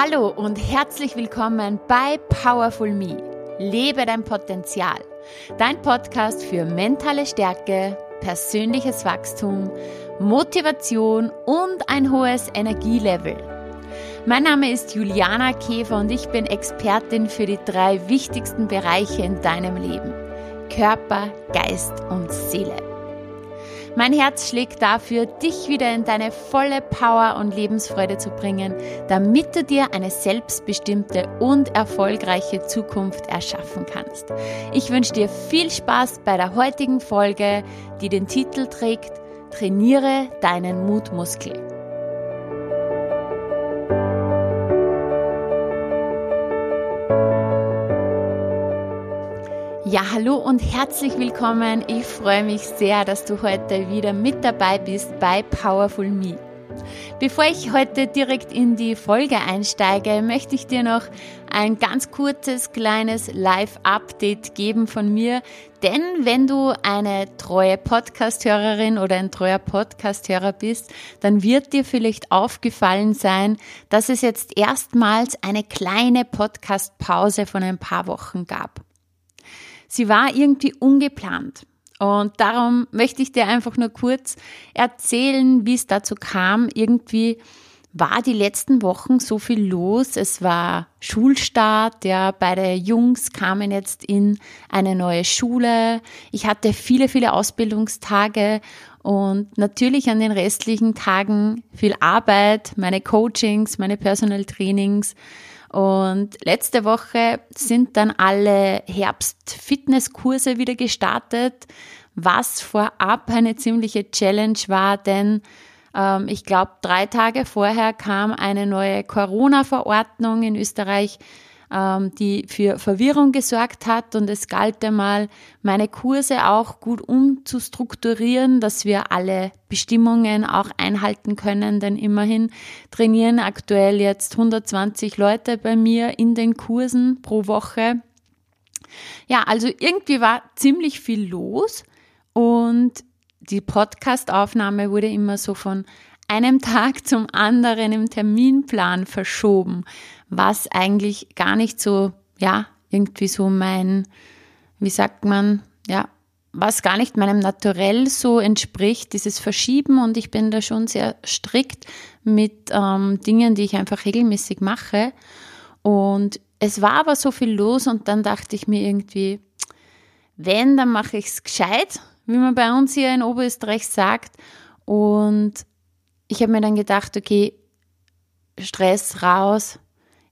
Hallo und herzlich willkommen bei Powerful Me. Lebe dein Potenzial. Dein Podcast für mentale Stärke, persönliches Wachstum, Motivation und ein hohes Energielevel. Mein Name ist Juliana Käfer und ich bin Expertin für die drei wichtigsten Bereiche in deinem Leben. Körper, Geist und Seele. Mein Herz schlägt dafür, dich wieder in deine volle Power und Lebensfreude zu bringen, damit du dir eine selbstbestimmte und erfolgreiche Zukunft erschaffen kannst. Ich wünsche dir viel Spaß bei der heutigen Folge, die den Titel trägt Trainiere deinen Mutmuskel. Ja, hallo und herzlich willkommen. Ich freue mich sehr, dass du heute wieder mit dabei bist bei Powerful Me. Bevor ich heute direkt in die Folge einsteige, möchte ich dir noch ein ganz kurzes kleines Live-Update geben von mir. Denn wenn du eine treue Podcast-Hörerin oder ein treuer Podcast-Hörer bist, dann wird dir vielleicht aufgefallen sein, dass es jetzt erstmals eine kleine Podcast-Pause von ein paar Wochen gab. Sie war irgendwie ungeplant. Und darum möchte ich dir einfach nur kurz erzählen, wie es dazu kam. Irgendwie war die letzten Wochen so viel los. Es war Schulstart, ja, beide Jungs kamen jetzt in eine neue Schule. Ich hatte viele, viele Ausbildungstage und natürlich an den restlichen Tagen viel Arbeit, meine Coachings, meine Personal Trainings. Und letzte Woche sind dann alle Herbst-Fitnesskurse wieder gestartet, was vorab eine ziemliche Challenge war, denn ähm, ich glaube, drei Tage vorher kam eine neue Corona-Verordnung in Österreich, ähm, die für Verwirrung gesorgt hat. Und es galt einmal, meine Kurse auch gut umzustrukturieren, dass wir alle Bestimmungen auch einhalten können. Denn immerhin trainieren aktuell jetzt 120 Leute bei mir in den Kursen pro Woche. Ja, also irgendwie war ziemlich viel los und die Podcast-Aufnahme wurde immer so von einem Tag zum anderen im Terminplan verschoben was eigentlich gar nicht so, ja, irgendwie so mein, wie sagt man, ja, was gar nicht meinem Naturell so entspricht, dieses Verschieben und ich bin da schon sehr strikt mit ähm, Dingen, die ich einfach regelmäßig mache. Und es war aber so viel los und dann dachte ich mir irgendwie, wenn, dann mache ich es gescheit, wie man bei uns hier in Oberösterreich sagt. Und ich habe mir dann gedacht, okay, Stress raus,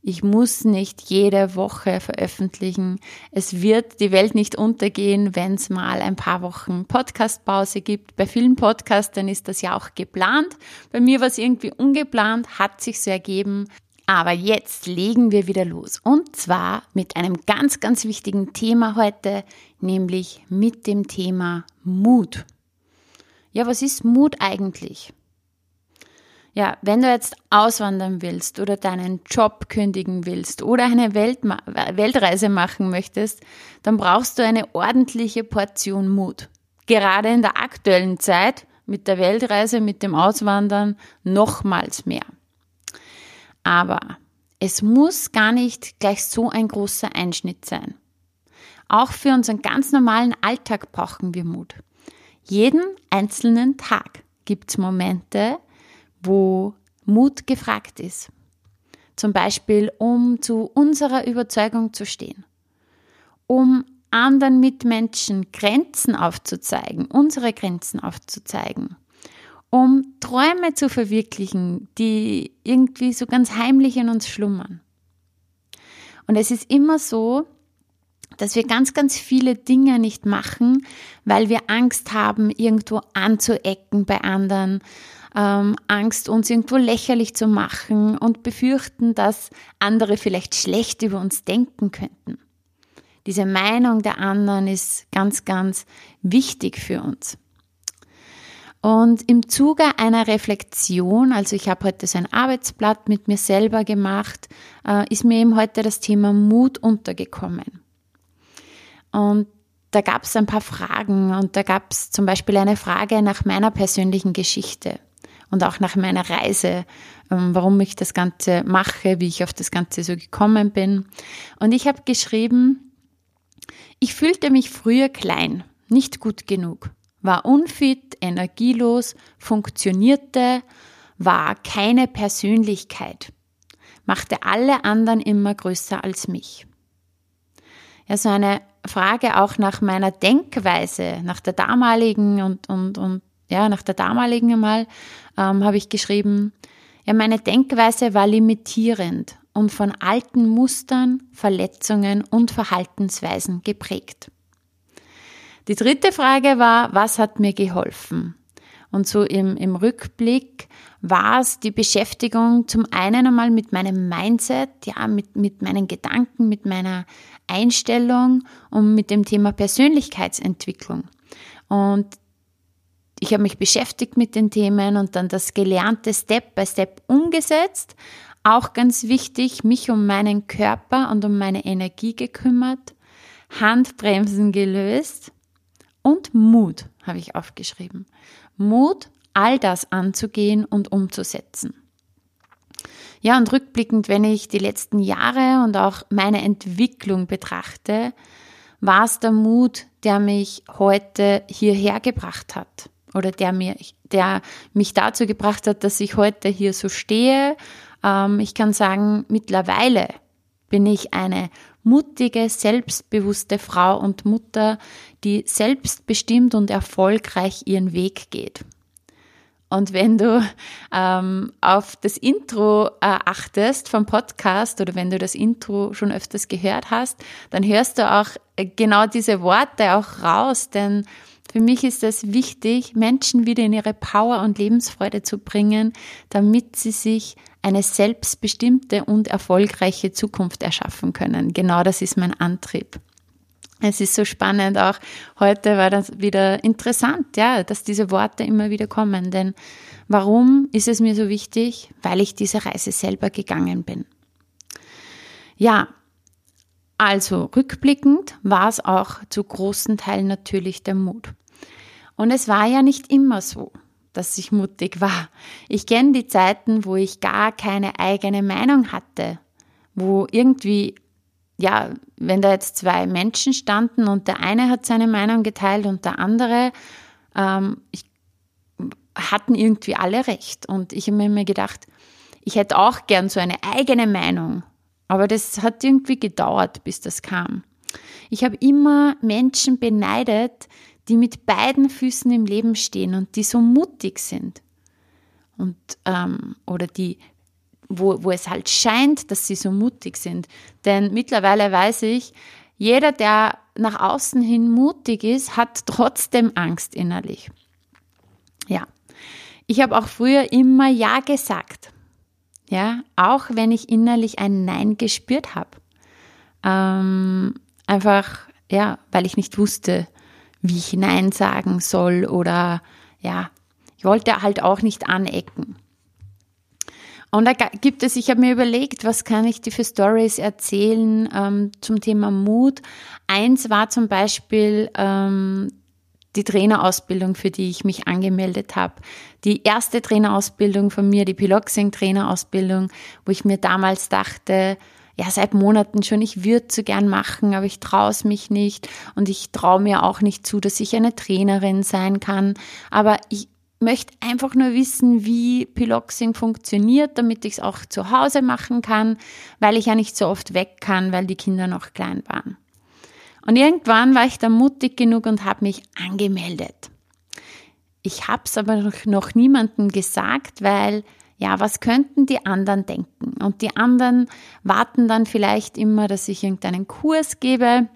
ich muss nicht jede Woche veröffentlichen. Es wird die Welt nicht untergehen, wenn es mal ein paar Wochen Podcastpause gibt. Bei vielen Podcastern ist das ja auch geplant. Bei mir war es irgendwie ungeplant, hat sich so ergeben. Aber jetzt legen wir wieder los. Und zwar mit einem ganz, ganz wichtigen Thema heute, nämlich mit dem Thema Mut. Ja, was ist Mut eigentlich? Ja, wenn du jetzt auswandern willst oder deinen Job kündigen willst oder eine Weltma Weltreise machen möchtest, dann brauchst du eine ordentliche Portion Mut. Gerade in der aktuellen Zeit mit der Weltreise, mit dem Auswandern nochmals mehr. Aber es muss gar nicht gleich so ein großer Einschnitt sein. Auch für unseren ganz normalen Alltag brauchen wir Mut. Jeden einzelnen Tag gibt es Momente, wo Mut gefragt ist. Zum Beispiel, um zu unserer Überzeugung zu stehen, um anderen Mitmenschen Grenzen aufzuzeigen, unsere Grenzen aufzuzeigen, um Träume zu verwirklichen, die irgendwie so ganz heimlich in uns schlummern. Und es ist immer so, dass wir ganz, ganz viele Dinge nicht machen, weil wir Angst haben, irgendwo anzuecken bei anderen, ähm, Angst, uns irgendwo lächerlich zu machen und befürchten, dass andere vielleicht schlecht über uns denken könnten. Diese Meinung der anderen ist ganz, ganz wichtig für uns. Und im Zuge einer Reflexion, also ich habe heute so ein Arbeitsblatt mit mir selber gemacht, äh, ist mir eben heute das Thema Mut untergekommen. Und da gab es ein paar Fragen und da gab es zum Beispiel eine Frage nach meiner persönlichen Geschichte und auch nach meiner Reise, ähm, warum ich das Ganze mache, wie ich auf das Ganze so gekommen bin. Und ich habe geschrieben, ich fühlte mich früher klein, nicht gut genug, war unfit, energielos, funktionierte, war keine Persönlichkeit, machte alle anderen immer größer als mich. Ja, so eine Frage auch nach meiner Denkweise, nach der damaligen und, und, und ja, nach der damaligen einmal ähm, habe ich geschrieben, ja, meine Denkweise war limitierend und von alten Mustern, Verletzungen und Verhaltensweisen geprägt. Die dritte Frage war, was hat mir geholfen? Und so im, im Rückblick war es die Beschäftigung zum einen einmal mit meinem Mindset, ja, mit, mit meinen Gedanken, mit meiner Einstellung und mit dem Thema Persönlichkeitsentwicklung. Und ich habe mich beschäftigt mit den Themen und dann das Gelernte Step by Step umgesetzt. Auch ganz wichtig, mich um meinen Körper und um meine Energie gekümmert, Handbremsen gelöst und Mut habe ich aufgeschrieben. Mut, all das anzugehen und umzusetzen. Ja, und rückblickend, wenn ich die letzten Jahre und auch meine Entwicklung betrachte, war es der Mut, der mich heute hierher gebracht hat oder der, mir, der mich dazu gebracht hat, dass ich heute hier so stehe. Ähm, ich kann sagen, mittlerweile bin ich eine mutige, selbstbewusste Frau und Mutter, die selbstbestimmt und erfolgreich ihren Weg geht. Und wenn du ähm, auf das Intro äh, achtest vom Podcast oder wenn du das Intro schon öfters gehört hast, dann hörst du auch genau diese Worte auch raus, denn für mich ist es wichtig, Menschen wieder in ihre Power und Lebensfreude zu bringen, damit sie sich eine selbstbestimmte und erfolgreiche Zukunft erschaffen können. Genau das ist mein Antrieb. Es ist so spannend, auch heute war das wieder interessant, ja, dass diese Worte immer wieder kommen. Denn warum ist es mir so wichtig? Weil ich diese Reise selber gegangen bin. Ja, also rückblickend war es auch zu großen Teilen natürlich der Mut. Und es war ja nicht immer so, dass ich mutig war. Ich kenne die Zeiten, wo ich gar keine eigene Meinung hatte, wo irgendwie ja, wenn da jetzt zwei Menschen standen und der eine hat seine Meinung geteilt und der andere, ähm, ich, hatten irgendwie alle recht. Und ich habe mir gedacht, ich hätte auch gern so eine eigene Meinung. Aber das hat irgendwie gedauert, bis das kam. Ich habe immer Menschen beneidet, die mit beiden Füßen im Leben stehen und die so mutig sind. Und, ähm, oder die wo, wo es halt scheint, dass sie so mutig sind. Denn mittlerweile weiß ich, jeder, der nach außen hin mutig ist, hat trotzdem Angst innerlich. Ja, ich habe auch früher immer Ja gesagt. Ja, auch wenn ich innerlich ein Nein gespürt habe. Ähm, einfach, ja, weil ich nicht wusste, wie ich Nein sagen soll oder ja, ich wollte halt auch nicht anecken. Und da gibt es, ich habe mir überlegt, was kann ich dir für Stories erzählen ähm, zum Thema Mut. Eins war zum Beispiel ähm, die Trainerausbildung, für die ich mich angemeldet habe. Die erste Trainerausbildung von mir, die Piloxing-Trainerausbildung, wo ich mir damals dachte, ja, seit Monaten schon, ich würde so gern machen, aber ich traue es mich nicht und ich traue mir auch nicht zu, dass ich eine Trainerin sein kann. Aber ich möchte einfach nur wissen, wie Piloxing funktioniert, damit ich es auch zu Hause machen kann, weil ich ja nicht so oft weg kann, weil die Kinder noch klein waren. Und irgendwann war ich dann mutig genug und habe mich angemeldet. Ich habe es aber noch, niemandem gesagt, weil ja, was könnten die anderen denken? Und die anderen warten dann vielleicht immer, dass ich irgendeinen Kurs gebe.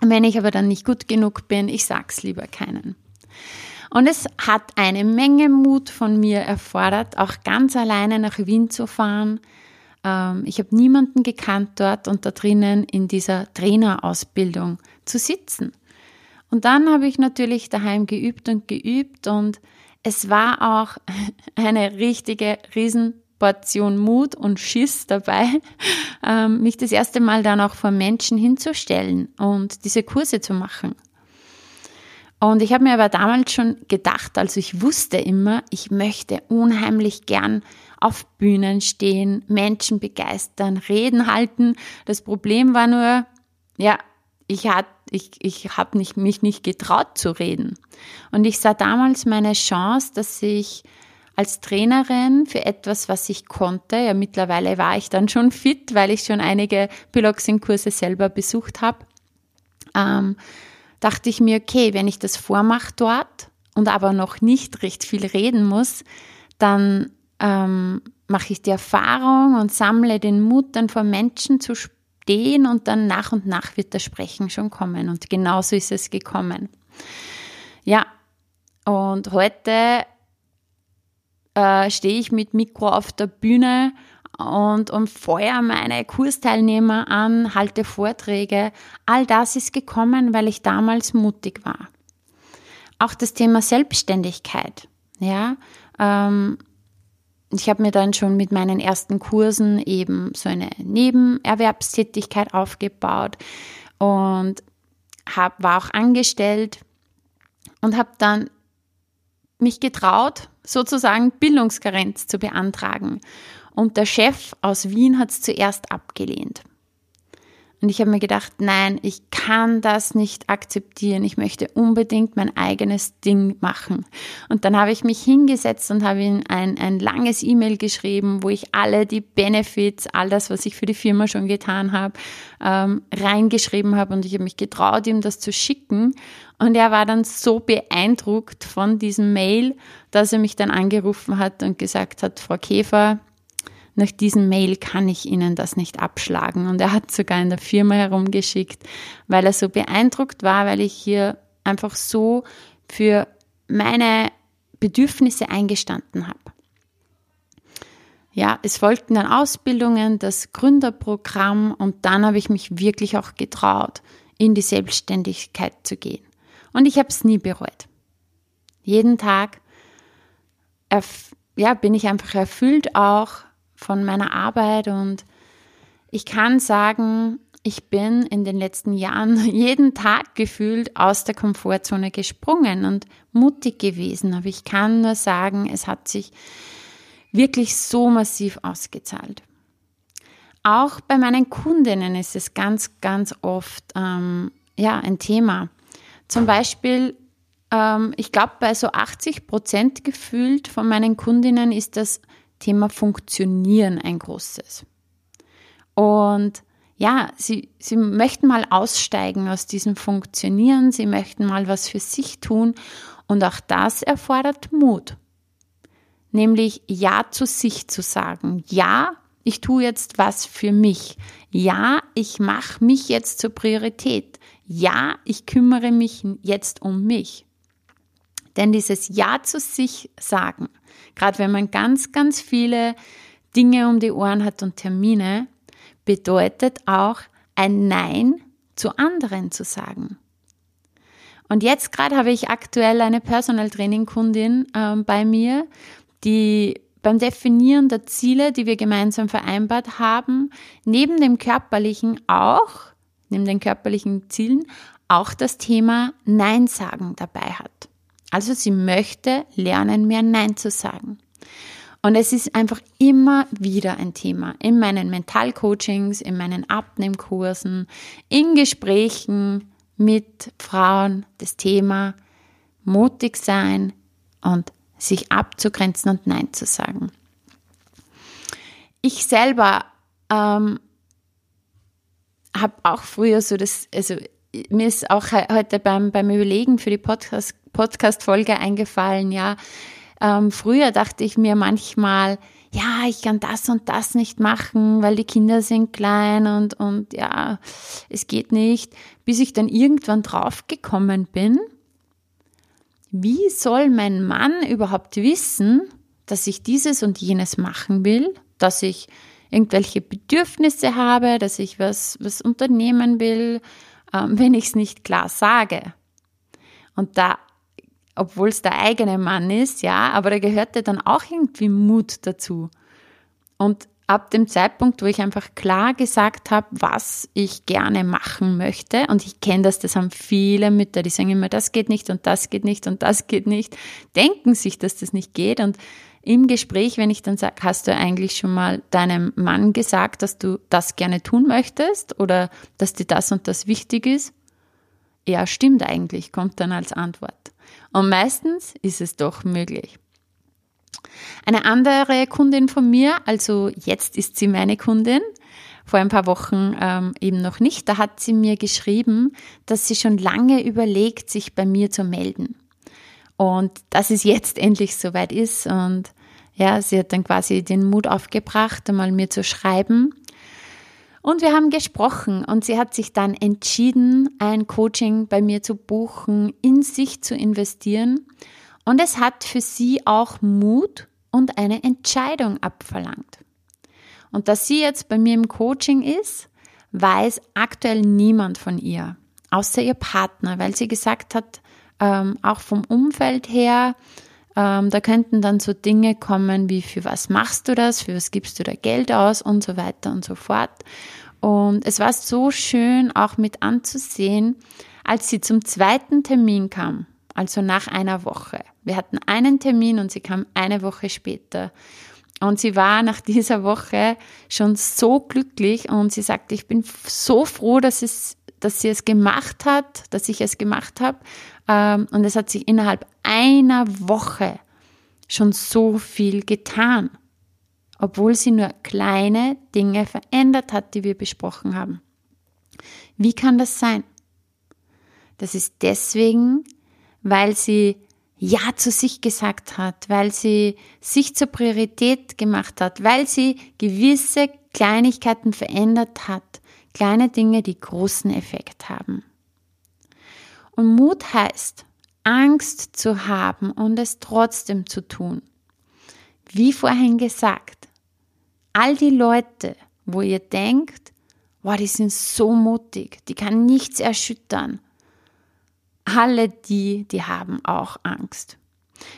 Wenn ich aber dann nicht gut genug bin, ich sag's lieber keinen. Und es hat eine Menge Mut von mir erfordert, auch ganz alleine nach Wien zu fahren. Ähm, ich habe niemanden gekannt dort und da drinnen in dieser Trainerausbildung zu sitzen. Und dann habe ich natürlich daheim geübt und geübt und es war auch eine richtige Riesenportion Mut und Schiss dabei, ähm, mich das erste Mal dann auch vor Menschen hinzustellen und diese Kurse zu machen. Und ich habe mir aber damals schon gedacht, also ich wusste immer, ich möchte unheimlich gern auf Bühnen stehen, Menschen begeistern, Reden halten. Das Problem war nur, ja, ich hat, ich, ich habe nicht, mich nicht getraut zu reden. Und ich sah damals meine Chance, dass ich als Trainerin für etwas, was ich konnte, ja mittlerweile war ich dann schon fit, weil ich schon einige Piloxing-Kurse selber besucht habe, ähm, dachte ich mir, okay, wenn ich das vormache dort und aber noch nicht recht viel reden muss, dann ähm, mache ich die Erfahrung und sammle den Mut, dann vor Menschen zu stehen und dann nach und nach wird das Sprechen schon kommen. Und genauso ist es gekommen. Ja, und heute äh, stehe ich mit Mikro auf der Bühne und, und meine Kursteilnehmer an, halte Vorträge. All das ist gekommen, weil ich damals mutig war. Auch das Thema Selbstständigkeit. Ja, ähm, ich habe mir dann schon mit meinen ersten Kursen eben so eine Nebenerwerbstätigkeit aufgebaut und hab, war auch angestellt und habe dann mich getraut, sozusagen Bildungskarenz zu beantragen. Und der Chef aus Wien hat es zuerst abgelehnt. Und ich habe mir gedacht, nein, ich kann das nicht akzeptieren. Ich möchte unbedingt mein eigenes Ding machen. Und dann habe ich mich hingesetzt und habe ihm ein, ein langes E-Mail geschrieben, wo ich alle die Benefits, all das, was ich für die Firma schon getan habe, ähm, reingeschrieben habe. Und ich habe mich getraut, ihm das zu schicken. Und er war dann so beeindruckt von diesem Mail, dass er mich dann angerufen hat und gesagt hat, Frau Käfer, nach diesem Mail kann ich Ihnen das nicht abschlagen. Und er hat sogar in der Firma herumgeschickt, weil er so beeindruckt war, weil ich hier einfach so für meine Bedürfnisse eingestanden habe. Ja, es folgten dann Ausbildungen, das Gründerprogramm und dann habe ich mich wirklich auch getraut, in die Selbstständigkeit zu gehen. Und ich habe es nie bereut. Jeden Tag ja, bin ich einfach erfüllt auch von meiner Arbeit und ich kann sagen, ich bin in den letzten Jahren jeden Tag gefühlt aus der Komfortzone gesprungen und mutig gewesen. Aber ich kann nur sagen, es hat sich wirklich so massiv ausgezahlt. Auch bei meinen Kundinnen ist es ganz, ganz oft ähm, ja, ein Thema. Zum Beispiel, ähm, ich glaube, bei so 80 Prozent gefühlt von meinen Kundinnen ist das Thema Funktionieren ein großes. Und ja, sie, sie möchten mal aussteigen aus diesem Funktionieren, sie möchten mal was für sich tun und auch das erfordert Mut. Nämlich Ja zu sich zu sagen. Ja, ich tue jetzt was für mich. Ja, ich mache mich jetzt zur Priorität. Ja, ich kümmere mich jetzt um mich. Denn dieses Ja zu sich sagen, gerade wenn man ganz, ganz viele Dinge um die Ohren hat und Termine, bedeutet auch ein Nein zu anderen zu sagen. Und jetzt gerade habe ich aktuell eine Personal Training Kundin äh, bei mir, die beim Definieren der Ziele, die wir gemeinsam vereinbart haben, neben dem körperlichen auch, neben den körperlichen Zielen, auch das Thema Nein sagen dabei hat. Also sie möchte lernen, mehr Nein zu sagen. Und es ist einfach immer wieder ein Thema in meinen Mentalcoachings, in meinen Abnehmkursen, in Gesprächen mit Frauen das Thema mutig sein und sich abzugrenzen und Nein zu sagen. Ich selber ähm, habe auch früher so das, also mir ist auch heute beim, beim Überlegen für die Podcast, Podcast-Folge eingefallen, ja. Ähm, früher dachte ich mir manchmal, ja, ich kann das und das nicht machen, weil die Kinder sind klein und, und ja, es geht nicht, bis ich dann irgendwann draufgekommen bin, wie soll mein Mann überhaupt wissen, dass ich dieses und jenes machen will, dass ich irgendwelche Bedürfnisse habe, dass ich was, was unternehmen will, wenn ich es nicht klar sage. Und da, obwohl es der eigene Mann ist, ja, aber da gehörte dann auch irgendwie Mut dazu. Und ab dem Zeitpunkt, wo ich einfach klar gesagt habe, was ich gerne machen möchte, und ich kenne das, das haben viele Mütter, die sagen immer, das geht nicht und das geht nicht und das geht nicht, denken sich, dass das nicht geht. Und im Gespräch, wenn ich dann sage, hast du eigentlich schon mal deinem Mann gesagt, dass du das gerne tun möchtest oder dass dir das und das wichtig ist? Ja, stimmt eigentlich, kommt dann als Antwort. Und meistens ist es doch möglich. Eine andere Kundin von mir, also jetzt ist sie meine Kundin, vor ein paar Wochen ähm, eben noch nicht, da hat sie mir geschrieben, dass sie schon lange überlegt, sich bei mir zu melden. Und dass es jetzt endlich soweit ist. Und ja, sie hat dann quasi den Mut aufgebracht, einmal mir zu schreiben. Und wir haben gesprochen und sie hat sich dann entschieden, ein Coaching bei mir zu buchen, in sich zu investieren. Und es hat für sie auch Mut und eine Entscheidung abverlangt. Und dass sie jetzt bei mir im Coaching ist, weiß aktuell niemand von ihr, außer ihr Partner, weil sie gesagt hat, ähm, auch vom Umfeld her, ähm, da könnten dann so Dinge kommen wie, für was machst du das, für was gibst du da Geld aus und so weiter und so fort. Und es war so schön auch mit anzusehen, als sie zum zweiten Termin kam, also nach einer Woche. Wir hatten einen Termin und sie kam eine Woche später. Und sie war nach dieser Woche schon so glücklich und sie sagte, ich bin so froh, dass, es, dass sie es gemacht hat, dass ich es gemacht habe. Ähm, und es hat sich innerhalb einer Woche schon so viel getan, obwohl sie nur kleine Dinge verändert hat, die wir besprochen haben. Wie kann das sein? Das ist deswegen, weil sie ja zu sich gesagt hat, weil sie sich zur Priorität gemacht hat, weil sie gewisse Kleinigkeiten verändert hat. Kleine Dinge, die großen Effekt haben. Und Mut heißt, Angst zu haben und es trotzdem zu tun. Wie vorhin gesagt, all die Leute, wo ihr denkt, wow, die sind so mutig, die kann nichts erschüttern, alle die, die haben auch Angst.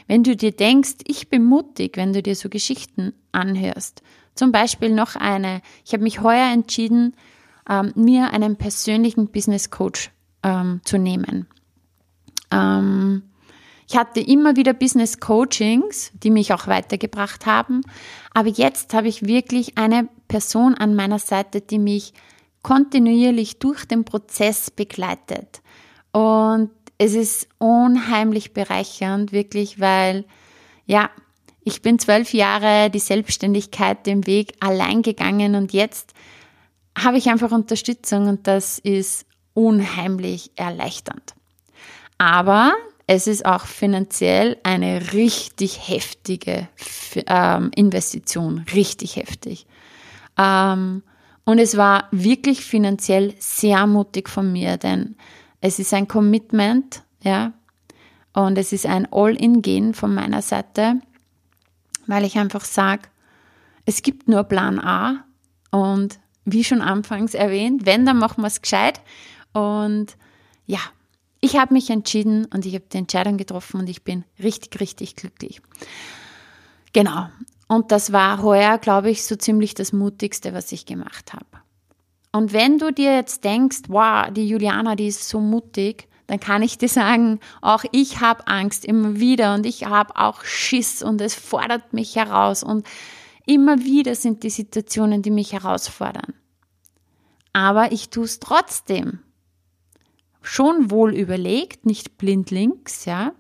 Wenn du dir denkst, ich bin mutig, wenn du dir so Geschichten anhörst, zum Beispiel noch eine, ich habe mich heuer entschieden, ähm, mir einen persönlichen Business Coach ähm, zu nehmen. Ähm, ich hatte immer wieder Business Coachings, die mich auch weitergebracht haben, aber jetzt habe ich wirklich eine Person an meiner Seite, die mich kontinuierlich durch den Prozess begleitet. Und es ist unheimlich bereichernd, wirklich, weil, ja, ich bin zwölf Jahre die Selbstständigkeit den Weg allein gegangen und jetzt habe ich einfach Unterstützung und das ist unheimlich erleichternd. Aber es ist auch finanziell eine richtig heftige ähm, Investition, richtig heftig. Ähm, und es war wirklich finanziell sehr mutig von mir, denn es ist ein Commitment, ja, und es ist ein All-in-Gehen von meiner Seite, weil ich einfach sage, es gibt nur Plan A und wie schon anfangs erwähnt, wenn, dann machen wir es gescheit. Und ja, ich habe mich entschieden und ich habe die Entscheidung getroffen und ich bin richtig, richtig glücklich. Genau. Und das war heuer, glaube ich, so ziemlich das Mutigste, was ich gemacht habe. Und wenn du dir jetzt denkst, wow, die Juliana, die ist so mutig, dann kann ich dir sagen, auch ich habe Angst immer wieder und ich habe auch Schiss und es fordert mich heraus und immer wieder sind die Situationen, die mich herausfordern. Aber ich tue es trotzdem. Schon wohl überlegt, nicht blindlings, ja.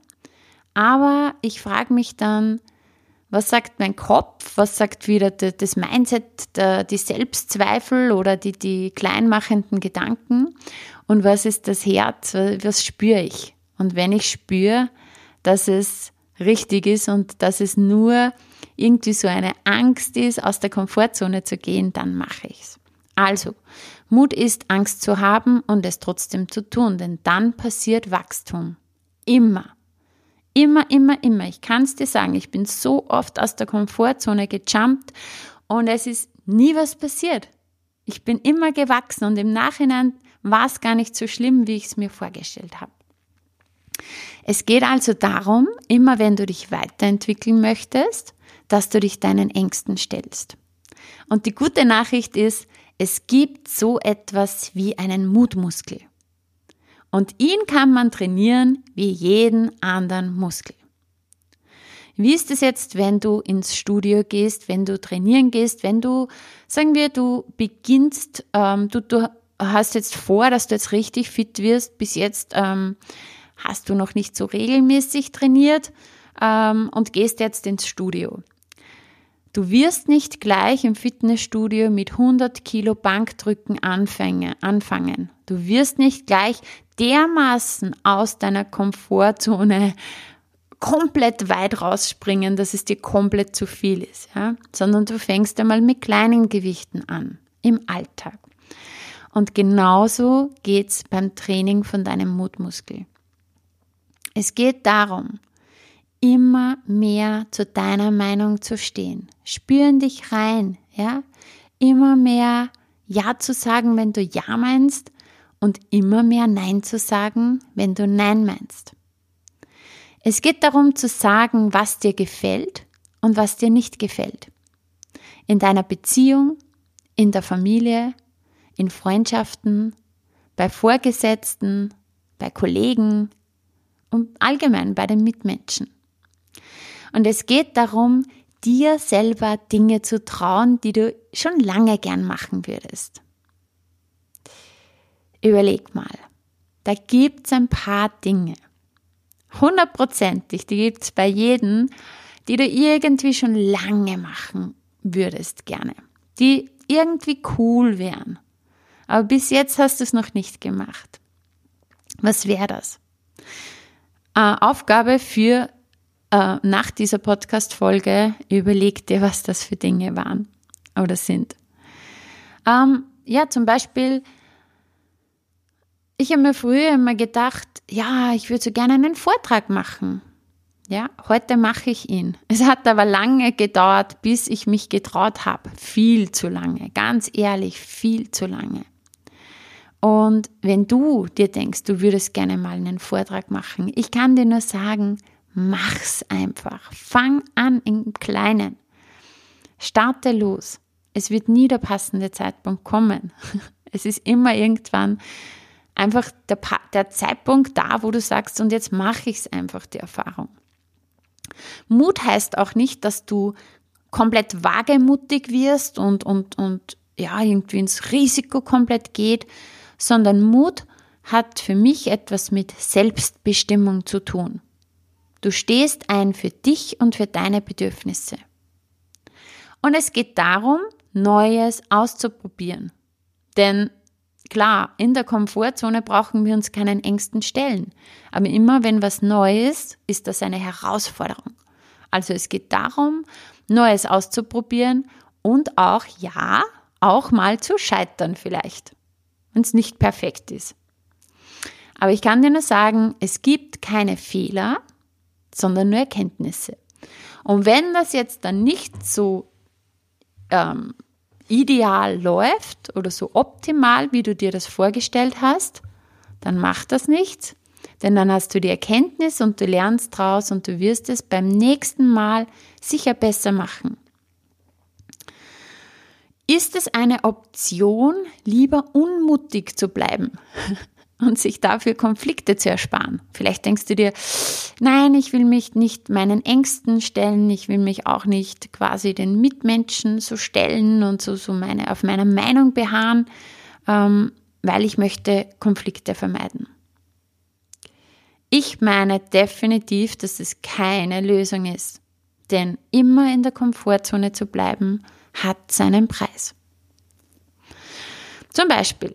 Aber ich frage mich dann, was sagt mein Kopf? Was sagt wieder das Mindset, die Selbstzweifel oder die, die kleinmachenden Gedanken? Und was ist das Herz? Was spüre ich? Und wenn ich spüre, dass es richtig ist und dass es nur irgendwie so eine Angst ist, aus der Komfortzone zu gehen, dann mache ich es. Also, Mut ist, Angst zu haben und es trotzdem zu tun, denn dann passiert Wachstum. Immer. Immer, immer, immer. Ich kann es dir sagen, ich bin so oft aus der Komfortzone gejumpt und es ist nie was passiert. Ich bin immer gewachsen und im Nachhinein war es gar nicht so schlimm, wie ich es mir vorgestellt habe. Es geht also darum, immer wenn du dich weiterentwickeln möchtest, dass du dich deinen Ängsten stellst. Und die gute Nachricht ist, es gibt so etwas wie einen Mutmuskel. Und ihn kann man trainieren wie jeden anderen Muskel. Wie ist es jetzt, wenn du ins Studio gehst, wenn du trainieren gehst, wenn du, sagen wir, du beginnst, ähm, du, du hast jetzt vor, dass du jetzt richtig fit wirst. Bis jetzt ähm, hast du noch nicht so regelmäßig trainiert ähm, und gehst jetzt ins Studio. Du wirst nicht gleich im Fitnessstudio mit 100 Kilo Bankdrücken anfangen. Du wirst nicht gleich dermaßen aus deiner Komfortzone komplett weit rausspringen, dass es dir komplett zu viel ist, ja? sondern du fängst einmal mit kleinen Gewichten an im Alltag. Und genauso geht's beim Training von deinem Mutmuskel. Es geht darum, immer mehr zu deiner Meinung zu stehen. Spüren dich rein, ja? Immer mehr Ja zu sagen, wenn du Ja meinst und immer mehr Nein zu sagen, wenn du Nein meinst. Es geht darum zu sagen, was dir gefällt und was dir nicht gefällt. In deiner Beziehung, in der Familie, in Freundschaften, bei Vorgesetzten, bei Kollegen und allgemein bei den Mitmenschen. Und es geht darum, dir selber Dinge zu trauen, die du schon lange gern machen würdest. Überleg mal, da gibt's ein paar Dinge, hundertprozentig, die gibt's bei jedem, die du irgendwie schon lange machen würdest gerne, die irgendwie cool wären. Aber bis jetzt hast du es noch nicht gemacht. Was wäre das? Äh, Aufgabe für äh, nach dieser Podcast-Folge überleg dir, was das für Dinge waren oder sind. Ähm, ja, zum Beispiel, ich habe mir früher immer gedacht, ja, ich würde so gerne einen Vortrag machen. Ja, heute mache ich ihn. Es hat aber lange gedauert, bis ich mich getraut habe. Viel zu lange. Ganz ehrlich, viel zu lange. Und wenn du dir denkst, du würdest gerne mal einen Vortrag machen, ich kann dir nur sagen, Mach's einfach. Fang an im Kleinen. Starte los. Es wird nie der passende Zeitpunkt kommen. Es ist immer irgendwann einfach der, der Zeitpunkt da, wo du sagst, und jetzt mache ich es einfach, die Erfahrung. Mut heißt auch nicht, dass du komplett wagemutig wirst und, und, und ja, irgendwie ins Risiko komplett geht, sondern Mut hat für mich etwas mit Selbstbestimmung zu tun. Du stehst ein für dich und für deine Bedürfnisse. Und es geht darum, Neues auszuprobieren. Denn klar, in der Komfortzone brauchen wir uns keinen Ängsten stellen. Aber immer wenn was Neues ist, ist das eine Herausforderung. Also es geht darum, Neues auszuprobieren und auch, ja, auch mal zu scheitern vielleicht, wenn es nicht perfekt ist. Aber ich kann dir nur sagen, es gibt keine Fehler, sondern nur Erkenntnisse. Und wenn das jetzt dann nicht so ähm, ideal läuft oder so optimal, wie du dir das vorgestellt hast, dann macht das nichts, denn dann hast du die Erkenntnis und du lernst draus und du wirst es beim nächsten Mal sicher besser machen. Ist es eine Option, lieber unmutig zu bleiben? und sich dafür Konflikte zu ersparen. Vielleicht denkst du dir, nein, ich will mich nicht meinen Ängsten stellen, ich will mich auch nicht quasi den Mitmenschen so stellen und so, so meine, auf meiner Meinung beharren, ähm, weil ich möchte Konflikte vermeiden. Ich meine definitiv, dass es keine Lösung ist. Denn immer in der Komfortzone zu bleiben, hat seinen Preis. Zum Beispiel,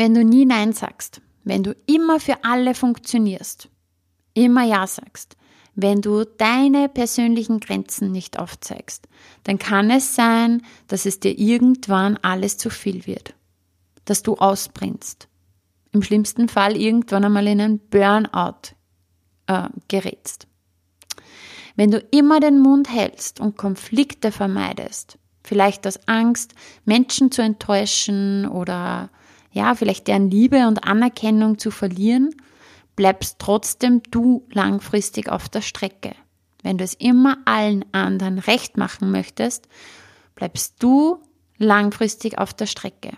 wenn du nie Nein sagst, wenn du immer für alle funktionierst, immer Ja sagst, wenn du deine persönlichen Grenzen nicht aufzeigst, dann kann es sein, dass es dir irgendwann alles zu viel wird, dass du ausbrennst. Im schlimmsten Fall irgendwann einmal in einen Burnout äh, gerätst. Wenn du immer den Mund hältst und Konflikte vermeidest, vielleicht aus Angst, Menschen zu enttäuschen oder ja, vielleicht deren Liebe und Anerkennung zu verlieren, bleibst trotzdem du langfristig auf der Strecke. Wenn du es immer allen anderen recht machen möchtest, bleibst du langfristig auf der Strecke.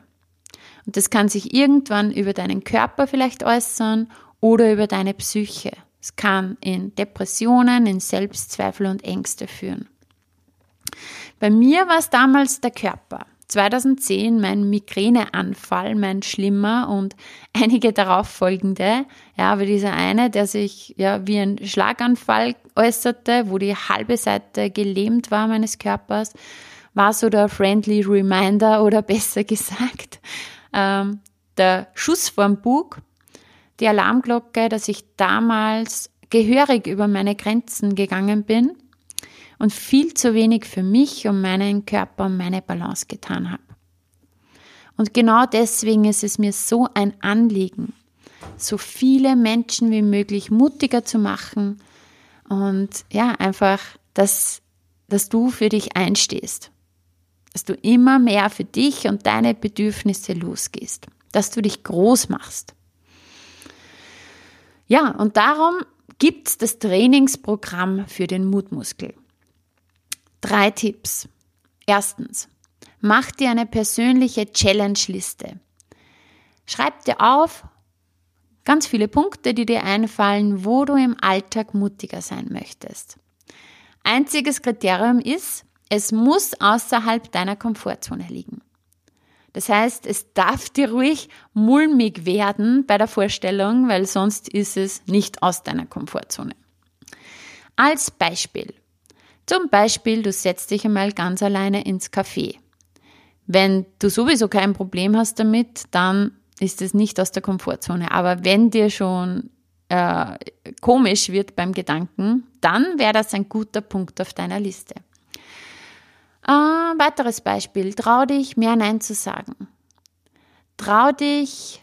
Und das kann sich irgendwann über deinen Körper vielleicht äußern oder über deine Psyche. Es kann in Depressionen, in Selbstzweifel und Ängste führen. Bei mir war es damals der Körper. 2010 mein Migräneanfall, mein schlimmer und einige darauf folgende. Ja, aber dieser eine, der sich ja wie ein Schlaganfall äußerte, wo die halbe Seite gelähmt war meines Körpers, war so der friendly reminder oder besser gesagt ähm, der Schuss vorm Bug, die Alarmglocke, dass ich damals gehörig über meine Grenzen gegangen bin und viel zu wenig für mich und meinen Körper und meine Balance getan habe. Und genau deswegen ist es mir so ein Anliegen, so viele Menschen wie möglich mutiger zu machen und ja, einfach, dass, dass du für dich einstehst dass du immer mehr für dich und deine Bedürfnisse losgehst, dass du dich groß machst. Ja, und darum gibt es das Trainingsprogramm für den Mutmuskel. Drei Tipps. Erstens, mach dir eine persönliche Challenge-Liste. Schreib dir auf ganz viele Punkte, die dir einfallen, wo du im Alltag mutiger sein möchtest. Einziges Kriterium ist, es muss außerhalb deiner Komfortzone liegen. Das heißt, es darf dir ruhig mulmig werden bei der Vorstellung, weil sonst ist es nicht aus deiner Komfortzone. Als Beispiel. Zum Beispiel, du setzt dich einmal ganz alleine ins Café. Wenn du sowieso kein Problem hast damit, dann ist es nicht aus der Komfortzone. Aber wenn dir schon äh, komisch wird beim Gedanken, dann wäre das ein guter Punkt auf deiner Liste. Äh, weiteres Beispiel. Trau dich, mehr Nein zu sagen. Trau dich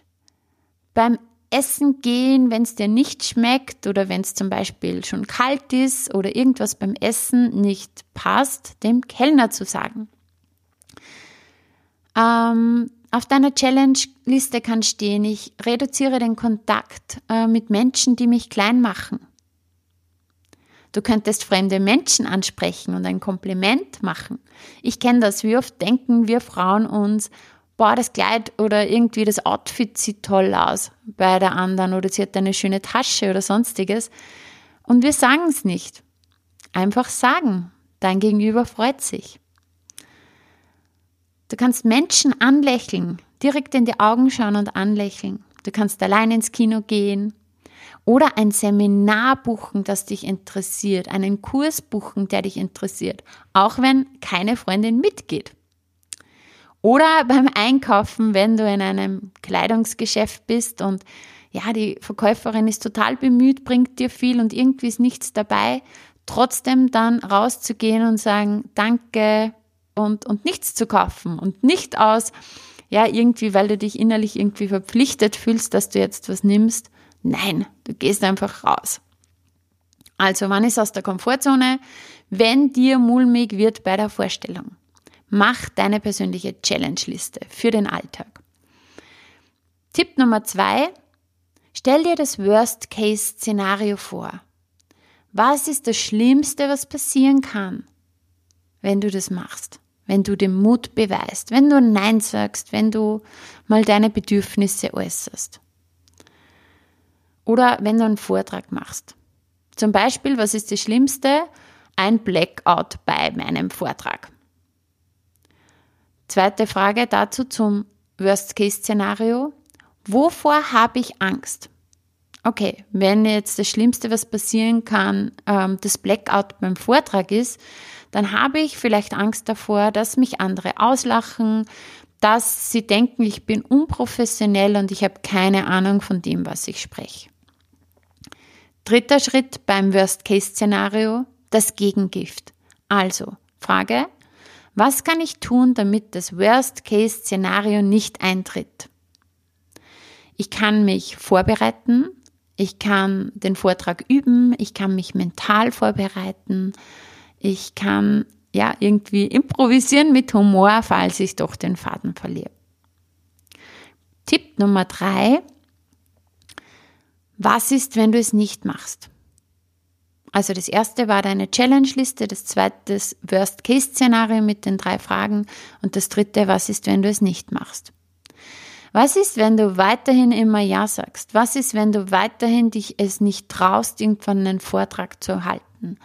beim Essen gehen, wenn es dir nicht schmeckt oder wenn es zum Beispiel schon kalt ist oder irgendwas beim Essen nicht passt, dem Kellner zu sagen. Ähm, auf deiner Challenge-Liste kann stehen, ich reduziere den Kontakt äh, mit Menschen, die mich klein machen. Du könntest fremde Menschen ansprechen und ein Kompliment machen. Ich kenne das. Wie oft denken wir Frauen uns, boah, das Kleid oder irgendwie das Outfit sieht toll aus bei der anderen oder sie hat eine schöne Tasche oder sonstiges. Und wir sagen es nicht. Einfach sagen. Dein Gegenüber freut sich. Du kannst Menschen anlächeln, direkt in die Augen schauen und anlächeln. Du kannst allein ins Kino gehen, oder ein Seminar buchen, das dich interessiert, einen Kurs buchen, der dich interessiert, auch wenn keine Freundin mitgeht. Oder beim Einkaufen, wenn du in einem Kleidungsgeschäft bist und ja, die Verkäuferin ist total bemüht, bringt dir viel und irgendwie ist nichts dabei, trotzdem dann rauszugehen und sagen, danke und, und nichts zu kaufen und nicht aus, ja, irgendwie, weil du dich innerlich irgendwie verpflichtet fühlst, dass du jetzt was nimmst, Nein, du gehst einfach raus. Also, wann ist aus der Komfortzone? Wenn dir mulmig wird bei der Vorstellung. Mach deine persönliche Challenge-Liste für den Alltag. Tipp Nummer zwei. Stell dir das Worst-Case-Szenario vor. Was ist das Schlimmste, was passieren kann, wenn du das machst? Wenn du den Mut beweist, wenn du Nein sagst, wenn du mal deine Bedürfnisse äußerst. Oder wenn du einen Vortrag machst. Zum Beispiel, was ist das Schlimmste? Ein Blackout bei meinem Vortrag. Zweite Frage dazu zum Worst-Case-Szenario. Wovor habe ich Angst? Okay, wenn jetzt das Schlimmste, was passieren kann, ähm, das Blackout beim Vortrag ist, dann habe ich vielleicht Angst davor, dass mich andere auslachen, dass sie denken, ich bin unprofessionell und ich habe keine Ahnung von dem, was ich spreche. Dritter Schritt beim Worst-Case-Szenario, das Gegengift. Also, Frage, was kann ich tun, damit das Worst-Case-Szenario nicht eintritt? Ich kann mich vorbereiten, ich kann den Vortrag üben, ich kann mich mental vorbereiten, ich kann ja irgendwie improvisieren mit Humor, falls ich doch den Faden verliere. Tipp Nummer drei, was ist, wenn du es nicht machst? Also das erste war deine Challenge-Liste, das zweite das Worst-Case-Szenario mit den drei Fragen und das dritte, was ist, wenn du es nicht machst? Was ist, wenn du weiterhin immer Ja sagst? Was ist, wenn du weiterhin dich es nicht traust, irgendwann einen Vortrag zu halten?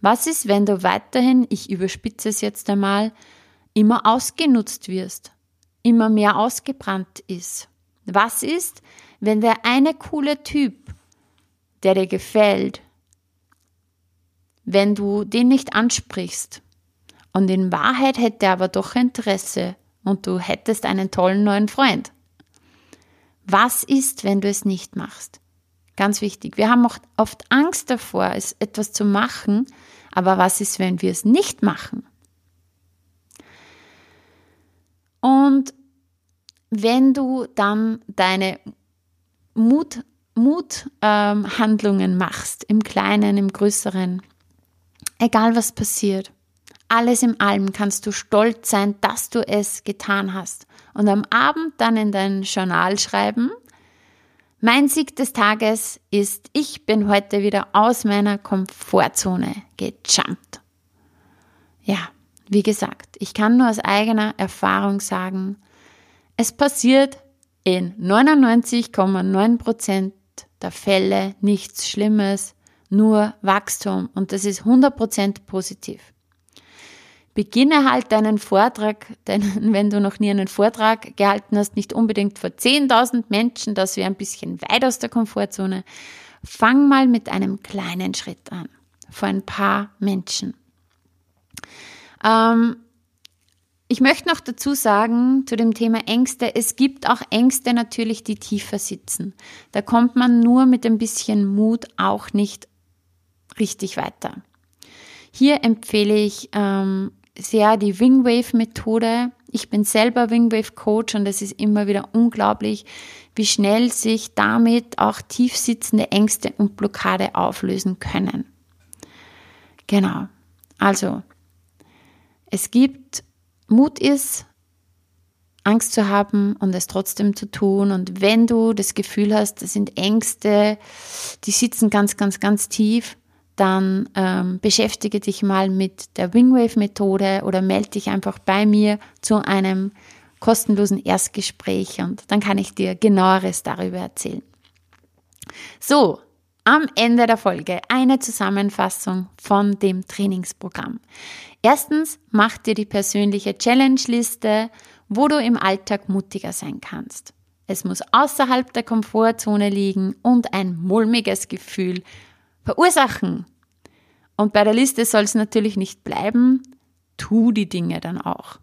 Was ist, wenn du weiterhin, ich überspitze es jetzt einmal, immer ausgenutzt wirst, immer mehr ausgebrannt ist? Was ist, wenn der eine coole Typ, der dir gefällt, wenn du den nicht ansprichst und in Wahrheit hätte er aber doch Interesse und du hättest einen tollen neuen Freund? Was ist, wenn du es nicht machst? Ganz wichtig. Wir haben oft Angst davor, es etwas zu machen, aber was ist, wenn wir es nicht machen? Und wenn du dann deine Mut, Muthandlungen ähm, machst, im Kleinen, im Größeren, egal was passiert, alles im Allem kannst du stolz sein, dass du es getan hast. Und am Abend dann in dein Journal schreiben, mein Sieg des Tages ist, ich bin heute wieder aus meiner Komfortzone gejumpt. Ja, wie gesagt, ich kann nur aus eigener Erfahrung sagen, es passiert in 99,9 Prozent der Fälle nichts Schlimmes, nur Wachstum und das ist 100 Prozent positiv. Beginne halt deinen Vortrag, denn wenn du noch nie einen Vortrag gehalten hast, nicht unbedingt vor 10.000 Menschen, das wäre ein bisschen weit aus der Komfortzone. Fang mal mit einem kleinen Schritt an, vor ein paar Menschen. Ähm, ich möchte noch dazu sagen, zu dem Thema Ängste, es gibt auch Ängste natürlich, die tiefer sitzen. Da kommt man nur mit ein bisschen Mut auch nicht richtig weiter. Hier empfehle ich ähm, sehr die Wingwave-Methode. Ich bin selber Wingwave-Coach und es ist immer wieder unglaublich, wie schnell sich damit auch tief sitzende Ängste und Blockade auflösen können. Genau. Also, es gibt, Mut ist, Angst zu haben und es trotzdem zu tun. Und wenn du das Gefühl hast, das sind Ängste, die sitzen ganz, ganz, ganz tief, dann ähm, beschäftige dich mal mit der Wingwave-Methode oder melde dich einfach bei mir zu einem kostenlosen Erstgespräch und dann kann ich dir genaueres darüber erzählen. So, am Ende der Folge eine Zusammenfassung von dem Trainingsprogramm. Erstens, mach dir die persönliche Challenge-Liste, wo du im Alltag mutiger sein kannst. Es muss außerhalb der Komfortzone liegen und ein mulmiges Gefühl verursachen. Und bei der Liste soll es natürlich nicht bleiben, tu die Dinge dann auch.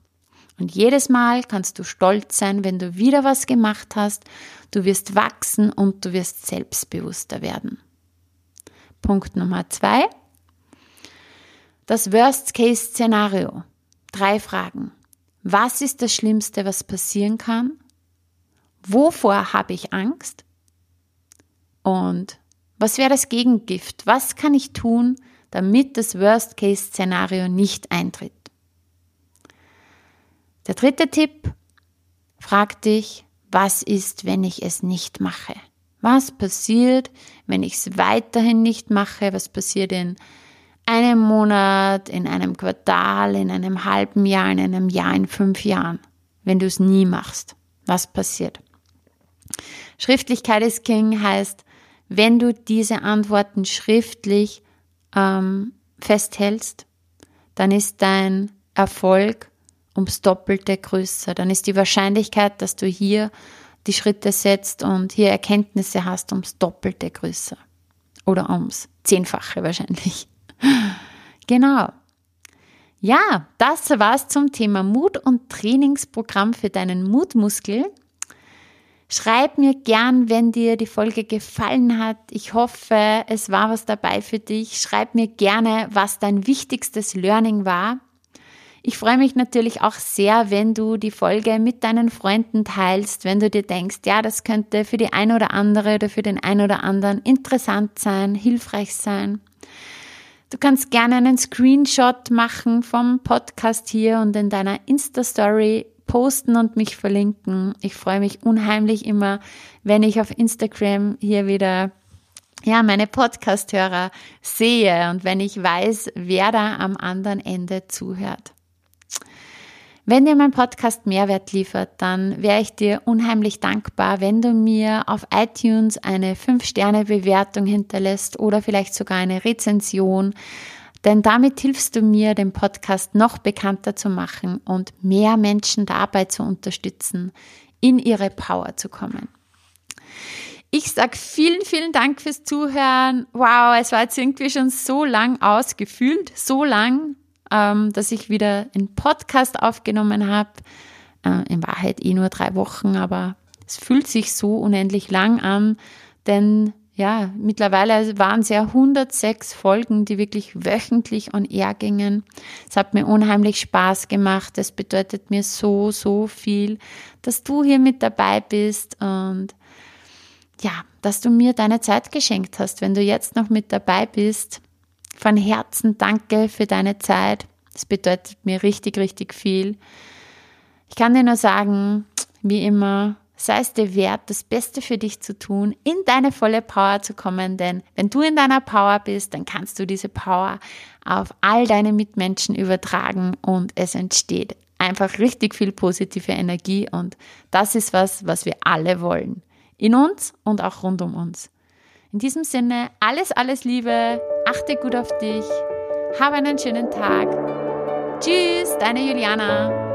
Und jedes Mal kannst du stolz sein, wenn du wieder was gemacht hast, du wirst wachsen und du wirst selbstbewusster werden. Punkt Nummer zwei. Das Worst-Case-Szenario. Drei Fragen. Was ist das Schlimmste, was passieren kann? Wovor habe ich Angst? Und was wäre das Gegengift? Was kann ich tun, damit das Worst-Case-Szenario nicht eintritt? Der dritte Tipp, frag dich, was ist, wenn ich es nicht mache? Was passiert, wenn ich es weiterhin nicht mache? Was passiert in einem Monat, in einem Quartal, in einem halben Jahr, in einem Jahr, in fünf Jahren, wenn du es nie machst? Was passiert? Schriftlichkeit ist King heißt, wenn du diese Antworten schriftlich ähm, festhältst, dann ist dein Erfolg ums Doppelte größer. Dann ist die Wahrscheinlichkeit, dass du hier die Schritte setzt und hier Erkenntnisse hast, ums Doppelte größer. Oder ums Zehnfache wahrscheinlich. genau. Ja, das war's zum Thema Mut und Trainingsprogramm für deinen Mutmuskel. Schreib mir gern, wenn dir die Folge gefallen hat. Ich hoffe, es war was dabei für dich. Schreib mir gerne, was dein wichtigstes Learning war. Ich freue mich natürlich auch sehr, wenn du die Folge mit deinen Freunden teilst, wenn du dir denkst, ja, das könnte für die eine oder andere oder für den einen oder anderen interessant sein, hilfreich sein. Du kannst gerne einen Screenshot machen vom Podcast hier und in deiner Insta-Story posten und mich verlinken. Ich freue mich unheimlich immer, wenn ich auf Instagram hier wieder ja, meine Podcast-Hörer sehe und wenn ich weiß, wer da am anderen Ende zuhört. Wenn dir mein Podcast Mehrwert liefert, dann wäre ich dir unheimlich dankbar, wenn du mir auf iTunes eine 5-Sterne-Bewertung hinterlässt oder vielleicht sogar eine Rezension, denn damit hilfst du mir, den Podcast noch bekannter zu machen und mehr Menschen dabei zu unterstützen, in ihre Power zu kommen. Ich sag vielen, vielen Dank fürs Zuhören. Wow, es war jetzt irgendwie schon so lang ausgefühlt, so lang, ähm, dass ich wieder einen Podcast aufgenommen habe. Äh, in Wahrheit eh nur drei Wochen, aber es fühlt sich so unendlich lang an, denn ja, mittlerweile waren es ja 106 Folgen, die wirklich wöchentlich on air gingen. Es hat mir unheimlich Spaß gemacht. Es bedeutet mir so, so viel, dass du hier mit dabei bist und ja, dass du mir deine Zeit geschenkt hast. Wenn du jetzt noch mit dabei bist, von Herzen danke für deine Zeit. Das bedeutet mir richtig, richtig viel. Ich kann dir nur sagen, wie immer, sei es dir wert, das Beste für dich zu tun, in deine volle Power zu kommen, denn wenn du in deiner Power bist, dann kannst du diese Power auf all deine Mitmenschen übertragen und es entsteht einfach richtig viel positive Energie und das ist was, was wir alle wollen. In uns und auch rund um uns. In diesem Sinne, alles, alles Liebe, achte gut auf dich, habe einen schönen Tag. Tschüss, deine Juliana.